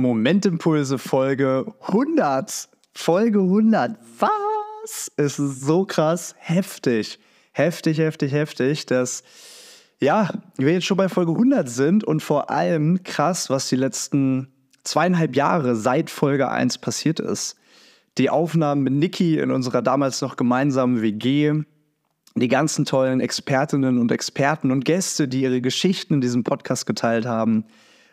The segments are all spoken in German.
Momentimpulse Folge 100. Folge 100. Was? Es ist so krass heftig. Heftig, heftig, heftig, dass ja, wir jetzt schon bei Folge 100 sind und vor allem krass, was die letzten zweieinhalb Jahre seit Folge 1 passiert ist. Die Aufnahmen mit Niki in unserer damals noch gemeinsamen WG, die ganzen tollen Expertinnen und Experten und Gäste, die ihre Geschichten in diesem Podcast geteilt haben.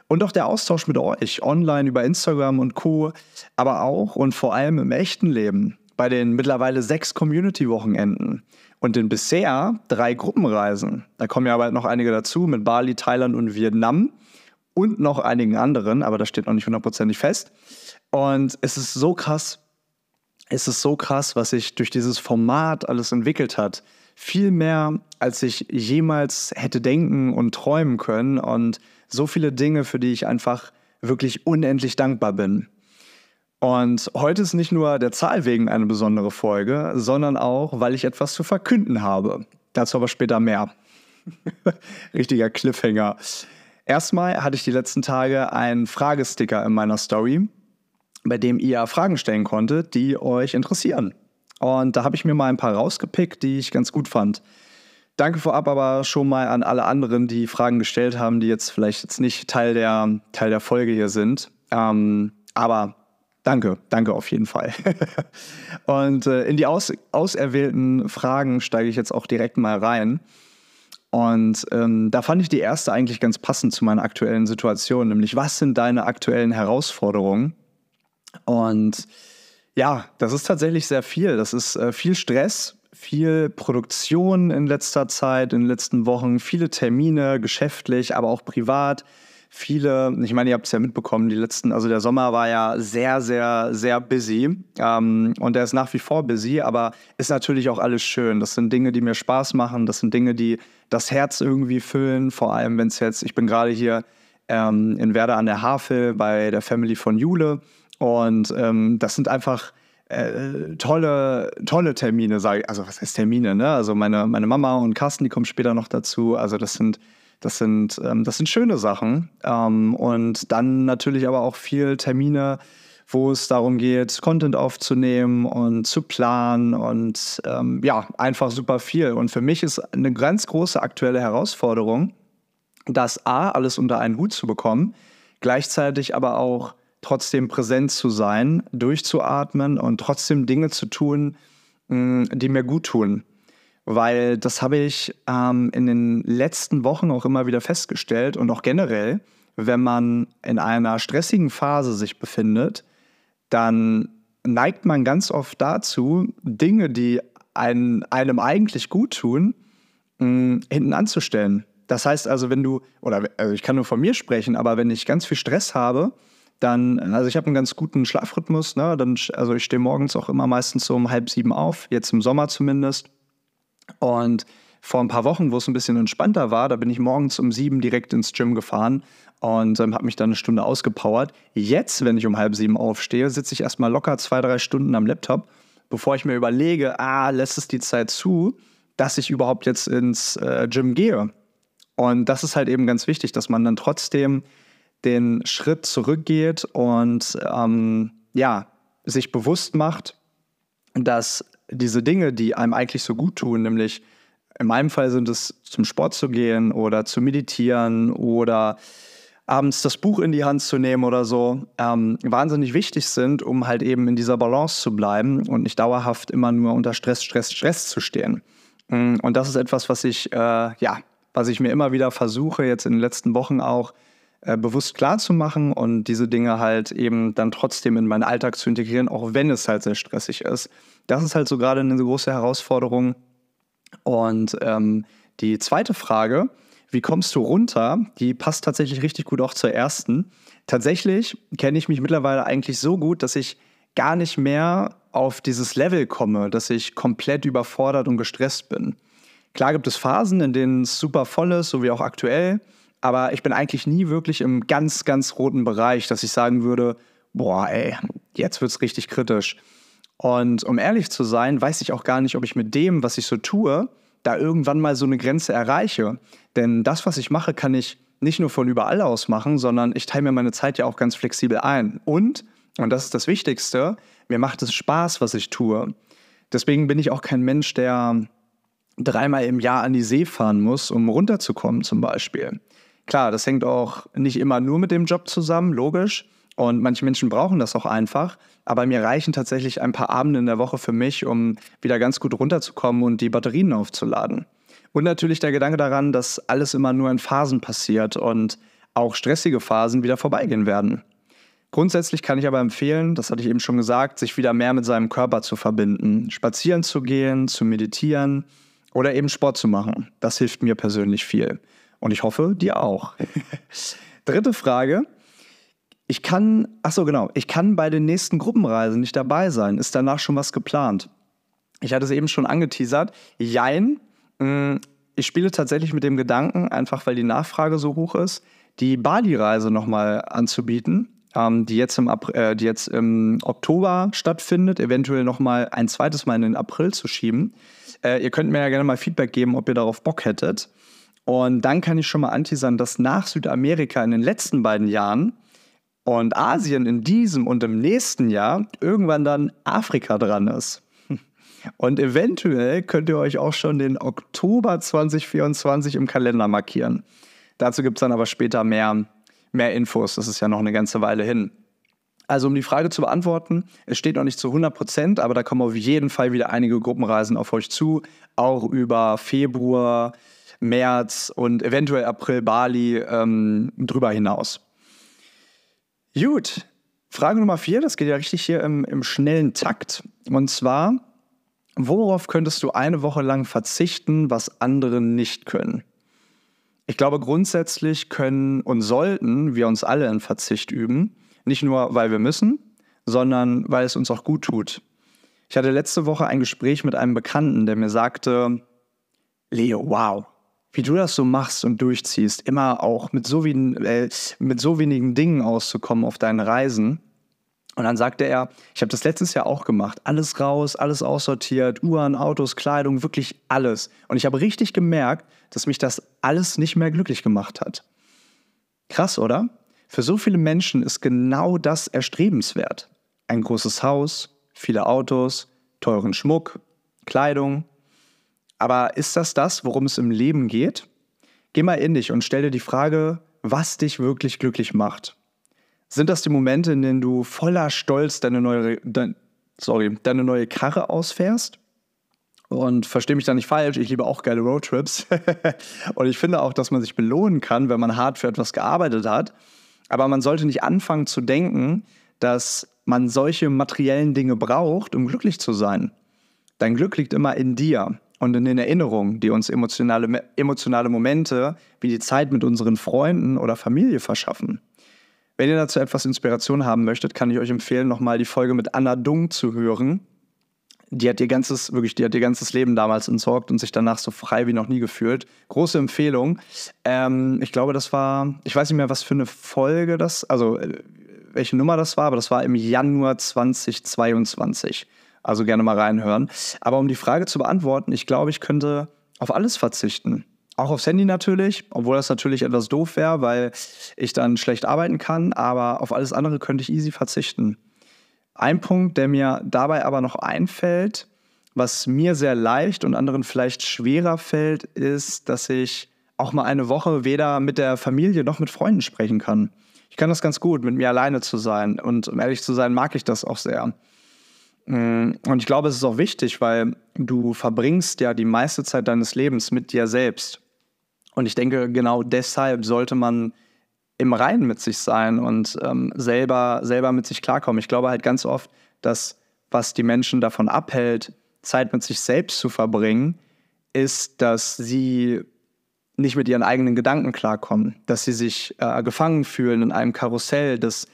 Und auch der Austausch mit euch, online über Instagram und Co., aber auch und vor allem im echten Leben, bei den mittlerweile sechs Community-Wochenenden und den bisher drei Gruppenreisen. Da kommen ja bald noch einige dazu mit Bali, Thailand und Vietnam und noch einigen anderen, aber das steht noch nicht hundertprozentig fest. Und es ist so krass, es ist so krass, was sich durch dieses Format alles entwickelt hat. Viel mehr, als ich jemals hätte denken und träumen können. Und so viele Dinge, für die ich einfach wirklich unendlich dankbar bin. Und heute ist nicht nur der Zahl wegen eine besondere Folge, sondern auch, weil ich etwas zu verkünden habe. Dazu aber später mehr. Richtiger Cliffhanger. Erstmal hatte ich die letzten Tage einen Fragesticker in meiner Story, bei dem ihr Fragen stellen konntet, die euch interessieren. Und da habe ich mir mal ein paar rausgepickt, die ich ganz gut fand. Danke vorab aber schon mal an alle anderen, die Fragen gestellt haben, die jetzt vielleicht jetzt nicht Teil der, Teil der Folge hier sind. Ähm, aber danke, danke auf jeden Fall. und äh, in die aus, auserwählten Fragen steige ich jetzt auch direkt mal rein. Und ähm, da fand ich die erste eigentlich ganz passend zu meiner aktuellen Situation, nämlich was sind deine aktuellen Herausforderungen? Und ja, das ist tatsächlich sehr viel. Das ist äh, viel Stress, viel Produktion in letzter Zeit, in den letzten Wochen, viele Termine, geschäftlich, aber auch privat. Viele, ich meine, ihr habt es ja mitbekommen, die letzten, also der Sommer war ja sehr, sehr, sehr busy. Ähm, und er ist nach wie vor busy, aber ist natürlich auch alles schön. Das sind Dinge, die mir Spaß machen. Das sind Dinge, die das Herz irgendwie füllen. Vor allem, wenn es jetzt, ich bin gerade hier ähm, in Werder an der Havel bei der Family von Jule. Und ähm, das sind einfach äh, tolle, tolle Termine, sage ich. Also was heißt Termine, ne? Also meine, meine Mama und Carsten, die kommen später noch dazu. Also das sind, das sind, ähm, das sind schöne Sachen. Ähm, und dann natürlich aber auch viel Termine, wo es darum geht, Content aufzunehmen und zu planen und ähm, ja, einfach super viel. Und für mich ist eine ganz große aktuelle Herausforderung, das A, alles unter einen Hut zu bekommen, gleichzeitig aber auch trotzdem präsent zu sein, durchzuatmen und trotzdem Dinge zu tun, mm, die mir gut tun. Weil das habe ich ähm, in den letzten Wochen auch immer wieder festgestellt und auch generell, wenn man in einer stressigen Phase sich befindet, dann neigt man ganz oft dazu, Dinge, die einen, einem eigentlich gut tun, mh, hinten anzustellen. Das heißt also, wenn du, oder also ich kann nur von mir sprechen, aber wenn ich ganz viel Stress habe, dann, also ich habe einen ganz guten Schlafrhythmus, ne? dann, also ich stehe morgens auch immer meistens so um halb sieben auf, jetzt im Sommer zumindest. Und vor ein paar Wochen, wo es ein bisschen entspannter war, da bin ich morgens um sieben direkt ins Gym gefahren und ähm, habe mich dann eine Stunde ausgepowert. Jetzt, wenn ich um halb sieben aufstehe, sitze ich erstmal locker zwei, drei Stunden am Laptop, bevor ich mir überlege, ah, lässt es die Zeit zu, dass ich überhaupt jetzt ins äh, Gym gehe. Und das ist halt eben ganz wichtig, dass man dann trotzdem den Schritt zurückgeht und ähm, ja, sich bewusst macht, dass diese Dinge, die einem eigentlich so gut tun, nämlich in meinem Fall sind es zum Sport zu gehen oder zu meditieren oder abends das Buch in die Hand zu nehmen oder so, ähm, wahnsinnig wichtig sind, um halt eben in dieser Balance zu bleiben und nicht dauerhaft immer nur unter Stress, Stress, Stress zu stehen. Mm, und das ist etwas, was ich, äh, ja, was ich mir immer wieder versuche, jetzt in den letzten Wochen auch äh, bewusst klar zu machen und diese Dinge halt eben dann trotzdem in meinen Alltag zu integrieren, auch wenn es halt sehr stressig ist. Das ist halt so gerade eine große Herausforderung. Und ähm, die zweite Frage, wie kommst du runter? Die passt tatsächlich richtig gut auch zur ersten. Tatsächlich kenne ich mich mittlerweile eigentlich so gut, dass ich gar nicht mehr auf dieses Level komme, dass ich komplett überfordert und gestresst bin. Klar gibt es Phasen, in denen es super voll ist, so wie auch aktuell aber ich bin eigentlich nie wirklich im ganz, ganz roten Bereich, dass ich sagen würde, boah, ey, jetzt wird es richtig kritisch. Und um ehrlich zu sein, weiß ich auch gar nicht, ob ich mit dem, was ich so tue, da irgendwann mal so eine Grenze erreiche. Denn das, was ich mache, kann ich nicht nur von überall aus machen, sondern ich teile mir meine Zeit ja auch ganz flexibel ein. Und, und das ist das Wichtigste, mir macht es Spaß, was ich tue. Deswegen bin ich auch kein Mensch, der dreimal im Jahr an die See fahren muss, um runterzukommen zum Beispiel. Klar, das hängt auch nicht immer nur mit dem Job zusammen, logisch. Und manche Menschen brauchen das auch einfach. Aber mir reichen tatsächlich ein paar Abende in der Woche für mich, um wieder ganz gut runterzukommen und die Batterien aufzuladen. Und natürlich der Gedanke daran, dass alles immer nur in Phasen passiert und auch stressige Phasen wieder vorbeigehen werden. Grundsätzlich kann ich aber empfehlen, das hatte ich eben schon gesagt, sich wieder mehr mit seinem Körper zu verbinden, spazieren zu gehen, zu meditieren oder eben Sport zu machen. Das hilft mir persönlich viel. Und ich hoffe, dir auch. Dritte Frage. Ich kann, ach so genau, ich kann bei den nächsten Gruppenreisen nicht dabei sein. Ist danach schon was geplant? Ich hatte es eben schon angeteasert. Jein. Mm, ich spiele tatsächlich mit dem Gedanken, einfach weil die Nachfrage so hoch ist, die Bali-Reise nochmal anzubieten, ähm, die, jetzt im äh, die jetzt im Oktober stattfindet, eventuell nochmal ein zweites Mal in den April zu schieben. Äh, ihr könnt mir ja gerne mal Feedback geben, ob ihr darauf Bock hättet. Und dann kann ich schon mal anteasern, dass nach Südamerika in den letzten beiden Jahren und Asien in diesem und im nächsten Jahr irgendwann dann Afrika dran ist. Und eventuell könnt ihr euch auch schon den Oktober 2024 im Kalender markieren. Dazu gibt es dann aber später mehr, mehr Infos. Das ist ja noch eine ganze Weile hin. Also um die Frage zu beantworten, es steht noch nicht zu 100 Prozent, aber da kommen auf jeden Fall wieder einige Gruppenreisen auf euch zu, auch über Februar, März und eventuell April Bali ähm, drüber hinaus. Gut, Frage Nummer vier, das geht ja richtig hier im, im schnellen Takt. Und zwar, worauf könntest du eine Woche lang verzichten, was andere nicht können? Ich glaube, grundsätzlich können und sollten wir uns alle in Verzicht üben. Nicht nur, weil wir müssen, sondern weil es uns auch gut tut. Ich hatte letzte Woche ein Gespräch mit einem Bekannten, der mir sagte, Leo, wow, wie du das so machst und durchziehst, immer auch mit so, wen, äh, mit so wenigen Dingen auszukommen auf deinen Reisen. Und dann sagte er, ich habe das letztes Jahr auch gemacht. Alles raus, alles aussortiert, Uhren, Autos, Kleidung, wirklich alles. Und ich habe richtig gemerkt, dass mich das alles nicht mehr glücklich gemacht hat. Krass, oder? Für so viele Menschen ist genau das erstrebenswert. Ein großes Haus, viele Autos, teuren Schmuck, Kleidung. Aber ist das das, worum es im Leben geht? Geh mal in dich und stell dir die Frage, was dich wirklich glücklich macht. Sind das die Momente, in denen du voller Stolz deine neue, dein, sorry, deine neue Karre ausfährst? Und verstehe mich da nicht falsch, ich liebe auch geile Roadtrips. und ich finde auch, dass man sich belohnen kann, wenn man hart für etwas gearbeitet hat. Aber man sollte nicht anfangen zu denken, dass man solche materiellen Dinge braucht, um glücklich zu sein. Dein Glück liegt immer in dir und in den Erinnerungen, die uns emotionale, emotionale Momente wie die Zeit mit unseren Freunden oder Familie verschaffen. Wenn ihr dazu etwas Inspiration haben möchtet, kann ich euch empfehlen, nochmal die Folge mit Anna Dung zu hören. Die hat ihr ganzes, wirklich, die hat ihr ganzes Leben damals entsorgt und sich danach so frei wie noch nie gefühlt. Große Empfehlung. Ähm, ich glaube, das war, ich weiß nicht mehr, was für eine Folge das, also äh, welche Nummer das war, aber das war im Januar 2022. Also gerne mal reinhören. Aber um die Frage zu beantworten, ich glaube, ich könnte auf alles verzichten. Auch aufs Handy natürlich, obwohl das natürlich etwas doof wäre, weil ich dann schlecht arbeiten kann, aber auf alles andere könnte ich easy verzichten. Ein Punkt, der mir dabei aber noch einfällt, was mir sehr leicht und anderen vielleicht schwerer fällt, ist, dass ich auch mal eine Woche weder mit der Familie noch mit Freunden sprechen kann. Ich kann das ganz gut, mit mir alleine zu sein. Und um ehrlich zu sein, mag ich das auch sehr. Mm, und ich glaube, es ist auch wichtig, weil du verbringst ja die meiste Zeit deines Lebens mit dir selbst. Und ich denke, genau deshalb sollte man im Reinen mit sich sein und ähm, selber, selber mit sich klarkommen. Ich glaube halt ganz oft, dass was die Menschen davon abhält, Zeit mit sich selbst zu verbringen, ist, dass sie nicht mit ihren eigenen Gedanken klarkommen, dass sie sich äh, gefangen fühlen in einem Karussell des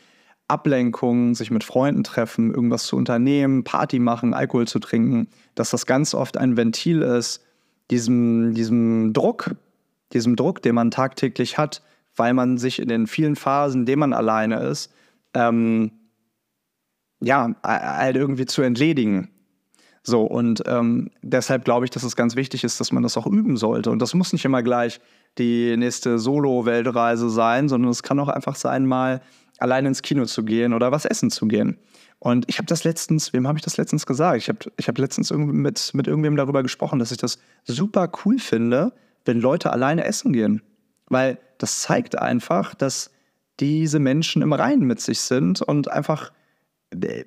Ablenkungen, sich mit Freunden treffen, irgendwas zu unternehmen, Party machen, Alkohol zu trinken, dass das ganz oft ein Ventil ist, diesem, diesem Druck, diesem Druck, den man tagtäglich hat, weil man sich in den vielen Phasen, in denen man alleine ist, ähm, ja, halt irgendwie zu entledigen. So, und ähm, deshalb glaube ich, dass es ganz wichtig ist, dass man das auch üben sollte. Und das muss nicht immer gleich die nächste Solo-Weltreise sein, sondern es kann auch einfach sein, mal allein ins Kino zu gehen oder was essen zu gehen. Und ich habe das letztens, wem habe ich das letztens gesagt? Ich habe ich hab letztens mit, mit irgendwem darüber gesprochen, dass ich das super cool finde, wenn Leute alleine essen gehen. Weil das zeigt einfach, dass diese Menschen im Reinen mit sich sind und einfach äh,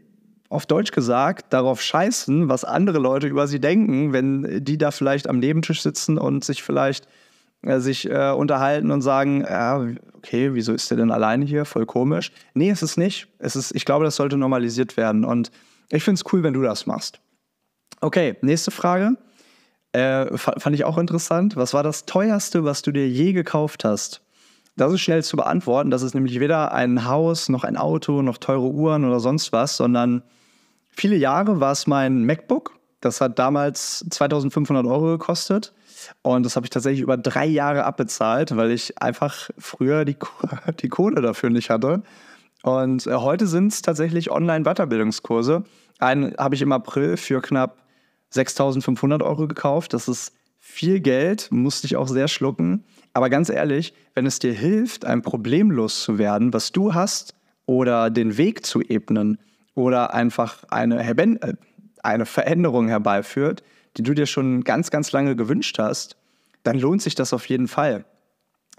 auf Deutsch gesagt darauf scheißen, was andere Leute über sie denken, wenn die da vielleicht am Nebentisch sitzen und sich vielleicht sich äh, unterhalten und sagen, ja, okay, wieso ist der denn alleine hier? Voll komisch. Nee, ist es nicht. Es ist, ich glaube, das sollte normalisiert werden. Und ich finde es cool, wenn du das machst. Okay, nächste Frage. Äh, fand ich auch interessant. Was war das teuerste, was du dir je gekauft hast? Das ist schnell zu beantworten. Das ist nämlich weder ein Haus, noch ein Auto, noch teure Uhren oder sonst was, sondern viele Jahre war es mein MacBook. Das hat damals 2500 Euro gekostet. Und das habe ich tatsächlich über drei Jahre abbezahlt, weil ich einfach früher die, die Kohle dafür nicht hatte. Und äh, heute sind es tatsächlich Online-Weiterbildungskurse. Einen habe ich im April für knapp 6500 Euro gekauft. Das ist viel Geld, musste ich auch sehr schlucken. Aber ganz ehrlich, wenn es dir hilft, ein Problem loszuwerden, was du hast, oder den Weg zu ebnen, oder einfach eine, äh, eine Veränderung herbeiführt, die du dir schon ganz, ganz lange gewünscht hast, dann lohnt sich das auf jeden Fall.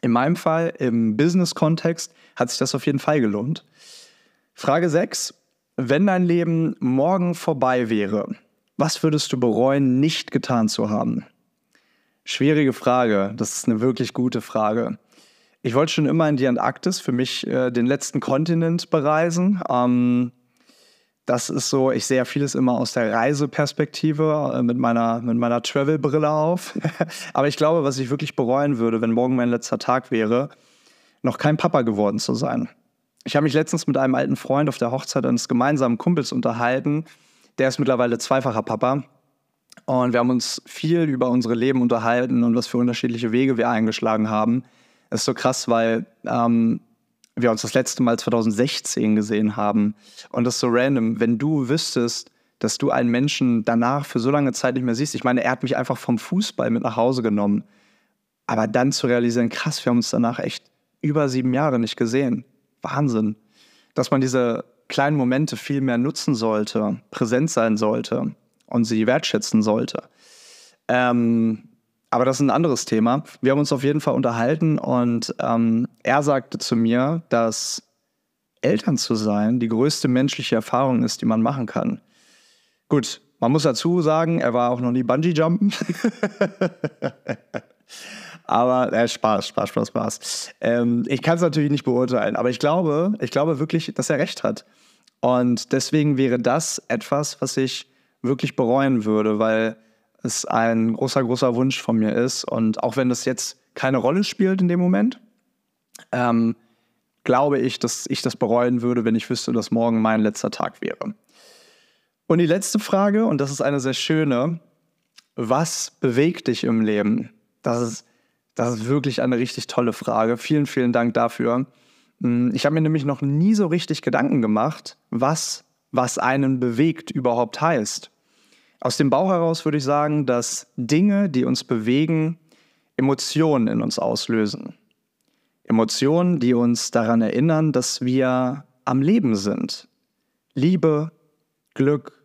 In meinem Fall, im Business-Kontext, hat sich das auf jeden Fall gelohnt. Frage 6. Wenn dein Leben morgen vorbei wäre, was würdest du bereuen, nicht getan zu haben? Schwierige Frage. Das ist eine wirklich gute Frage. Ich wollte schon immer in die Antarktis, für mich äh, den letzten Kontinent bereisen. Ähm, das ist so, ich sehe ja vieles immer aus der Reiseperspektive äh, mit meiner, mit meiner Travel-Brille auf. Aber ich glaube, was ich wirklich bereuen würde, wenn morgen mein letzter Tag wäre, noch kein Papa geworden zu sein. Ich habe mich letztens mit einem alten Freund auf der Hochzeit eines gemeinsamen Kumpels unterhalten, der ist mittlerweile zweifacher Papa. Und wir haben uns viel über unsere Leben unterhalten und was für unterschiedliche Wege wir eingeschlagen haben. Das ist so krass, weil ähm, wir uns das letzte Mal 2016 gesehen haben. Und das ist so random. Wenn du wüsstest, dass du einen Menschen danach für so lange Zeit nicht mehr siehst. Ich meine, er hat mich einfach vom Fußball mit nach Hause genommen. Aber dann zu realisieren, krass, wir haben uns danach echt über sieben Jahre nicht gesehen. Wahnsinn. Dass man diese kleinen Momente viel mehr nutzen sollte, präsent sein sollte und sie wertschätzen sollte. Ähm, aber das ist ein anderes Thema. Wir haben uns auf jeden Fall unterhalten und ähm, er sagte zu mir, dass Eltern zu sein die größte menschliche Erfahrung ist, die man machen kann. Gut, man muss dazu sagen, er war auch noch nie Bungee-Jumpen. Aber äh, Spaß, Spaß, Spaß, Spaß. Ähm, ich kann es natürlich nicht beurteilen, aber ich glaube, ich glaube wirklich, dass er recht hat. Und deswegen wäre das etwas, was ich wirklich bereuen würde, weil es ein großer, großer Wunsch von mir ist. Und auch wenn das jetzt keine Rolle spielt in dem Moment, ähm, glaube ich, dass ich das bereuen würde, wenn ich wüsste, dass morgen mein letzter Tag wäre. Und die letzte Frage, und das ist eine sehr schöne, was bewegt dich im Leben? Das ist das ist wirklich eine richtig tolle Frage. Vielen, vielen Dank dafür. Hm, ich habe mir nämlich noch nie so richtig Gedanken gemacht, was, was einen bewegt überhaupt heißt. Aus dem Bauch heraus würde ich sagen, dass Dinge, die uns bewegen, Emotionen in uns auslösen. Emotionen, die uns daran erinnern, dass wir am Leben sind. Liebe, Glück,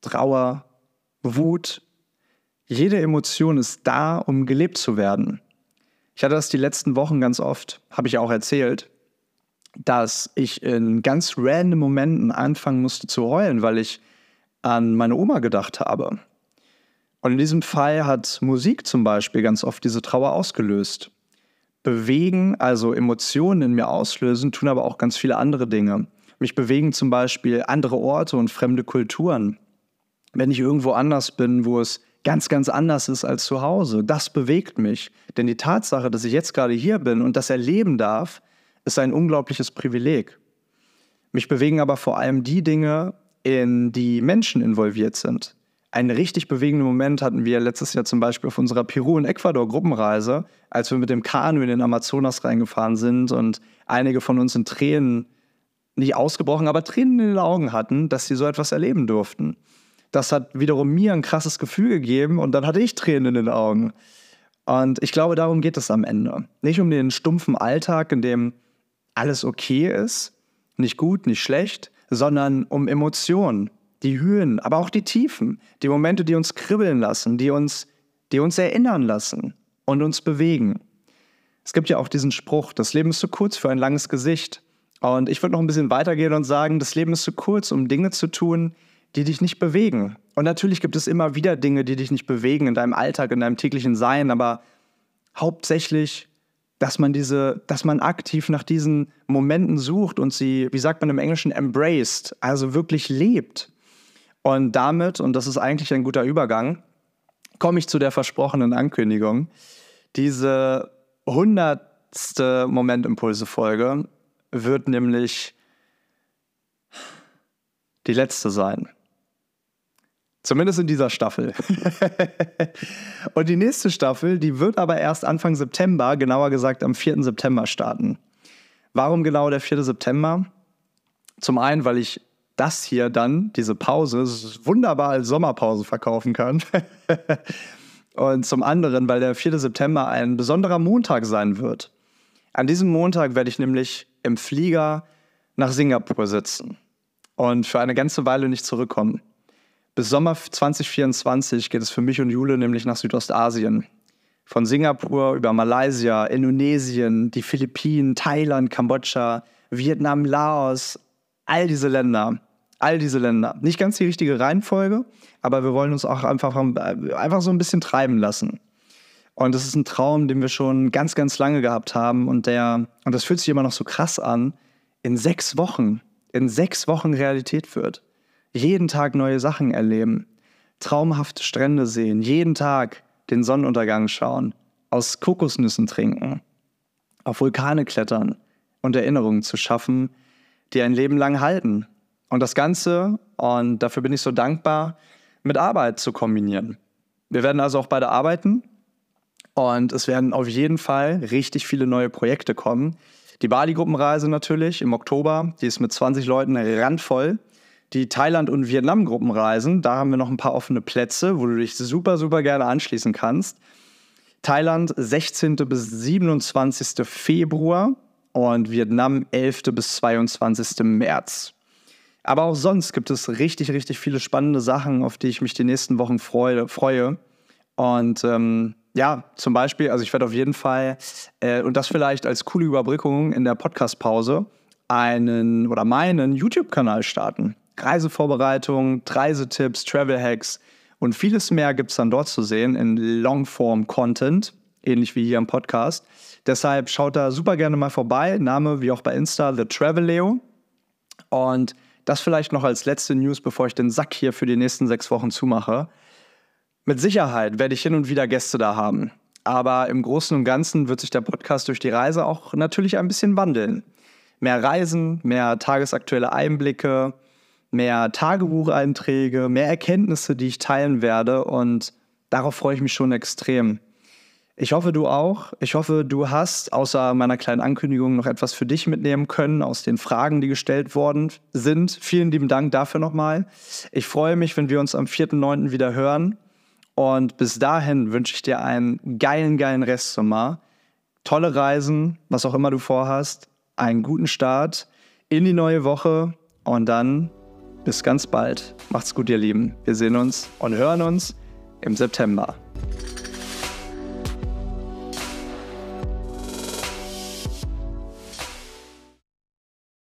Trauer, Wut. Jede Emotion ist da, um gelebt zu werden. Ich hatte das die letzten Wochen ganz oft, habe ich auch erzählt, dass ich in ganz random Momenten anfangen musste zu heulen, weil ich an meine Oma gedacht habe. Und in diesem Fall hat Musik zum Beispiel ganz oft diese Trauer ausgelöst. Bewegen, also Emotionen in mir auslösen, tun aber auch ganz viele andere Dinge. Mich bewegen zum Beispiel andere Orte und fremde Kulturen. Wenn ich irgendwo anders bin, wo es ganz, ganz anders ist als zu Hause. Das bewegt mich. Denn die Tatsache, dass ich jetzt gerade hier bin und das erleben darf, ist ein unglaubliches Privileg. Mich bewegen aber vor allem die Dinge, in die Menschen involviert sind. Einen richtig bewegenden Moment hatten wir letztes Jahr zum Beispiel auf unserer Peru- und Ecuador-Gruppenreise, als wir mit dem Kanu in den Amazonas reingefahren sind und einige von uns in Tränen, nicht ausgebrochen, aber Tränen in den Augen hatten, dass sie so etwas erleben durften. Das hat wiederum mir ein krasses Gefühl gegeben und dann hatte ich Tränen in den Augen. Und ich glaube, darum geht es am Ende. Nicht um den stumpfen Alltag, in dem alles okay ist, nicht gut, nicht schlecht, sondern um Emotionen, die Höhen, aber auch die Tiefen, die Momente, die uns kribbeln lassen, die uns, die uns erinnern lassen und uns bewegen. Es gibt ja auch diesen Spruch, das Leben ist zu kurz für ein langes Gesicht. Und ich würde noch ein bisschen weitergehen und sagen, das Leben ist zu kurz, um Dinge zu tun, die dich nicht bewegen. Und natürlich gibt es immer wieder Dinge, die dich nicht bewegen in deinem Alltag, in deinem täglichen Sein, aber hauptsächlich, dass man diese, dass man aktiv nach diesen Momenten sucht und sie, wie sagt man im Englischen, embraced, also wirklich lebt. Und damit, und das ist eigentlich ein guter Übergang, komme ich zu der versprochenen Ankündigung. Diese hundertste Momentimpulse-Folge wird nämlich die letzte sein. Zumindest in dieser Staffel. und die nächste Staffel, die wird aber erst Anfang September, genauer gesagt am 4. September starten. Warum genau der 4. September? Zum einen, weil ich das hier dann, diese Pause, wunderbar als Sommerpause verkaufen kann. und zum anderen, weil der 4. September ein besonderer Montag sein wird. An diesem Montag werde ich nämlich im Flieger nach Singapur sitzen und für eine ganze Weile nicht zurückkommen. Bis Sommer 2024 geht es für mich und Jule nämlich nach Südostasien. Von Singapur über Malaysia, Indonesien, die Philippinen, Thailand, Kambodscha, Vietnam, Laos, all diese Länder. All diese Länder. Nicht ganz die richtige Reihenfolge, aber wir wollen uns auch einfach, einfach so ein bisschen treiben lassen. Und das ist ein Traum, den wir schon ganz, ganz lange gehabt haben und der, und das fühlt sich immer noch so krass an, in sechs Wochen, in sechs Wochen Realität wird. Jeden Tag neue Sachen erleben, traumhafte Strände sehen, jeden Tag den Sonnenuntergang schauen, aus Kokosnüssen trinken, auf Vulkane klettern und Erinnerungen zu schaffen, die ein Leben lang halten. Und das Ganze, und dafür bin ich so dankbar, mit Arbeit zu kombinieren. Wir werden also auch beide arbeiten und es werden auf jeden Fall richtig viele neue Projekte kommen. Die Bali-Gruppenreise natürlich im Oktober, die ist mit 20 Leuten randvoll. Die Thailand- und Vietnam-Gruppenreisen, da haben wir noch ein paar offene Plätze, wo du dich super, super gerne anschließen kannst. Thailand 16. bis 27. Februar und Vietnam 11. bis 22. März. Aber auch sonst gibt es richtig, richtig viele spannende Sachen, auf die ich mich die nächsten Wochen freue. freue. Und ähm, ja, zum Beispiel, also ich werde auf jeden Fall, äh, und das vielleicht als coole Überbrückung in der Podcast-Pause, einen oder meinen YouTube-Kanal starten. Reisevorbereitung, Reisetipps, Travel-Hacks und vieles mehr gibt es dann dort zu sehen in Longform-Content, ähnlich wie hier im Podcast. Deshalb schaut da super gerne mal vorbei. Name wie auch bei Insta, The Travel Leo. Und das vielleicht noch als letzte News, bevor ich den Sack hier für die nächsten sechs Wochen zumache. Mit Sicherheit werde ich hin und wieder Gäste da haben. Aber im Großen und Ganzen wird sich der Podcast durch die Reise auch natürlich ein bisschen wandeln. Mehr Reisen, mehr tagesaktuelle Einblicke, mehr Tagebucheinträge, mehr Erkenntnisse, die ich teilen werde. Und darauf freue ich mich schon extrem. Ich hoffe, du auch. Ich hoffe, du hast außer meiner kleinen Ankündigung noch etwas für dich mitnehmen können aus den Fragen, die gestellt worden sind. Vielen lieben Dank dafür nochmal. Ich freue mich, wenn wir uns am 4.9. wieder hören. Und bis dahin wünsche ich dir einen geilen, geilen Restsommer. Tolle Reisen, was auch immer du vorhast. Einen guten Start in die neue Woche. Und dann bis ganz bald. Macht's gut, ihr Lieben. Wir sehen uns und hören uns im September.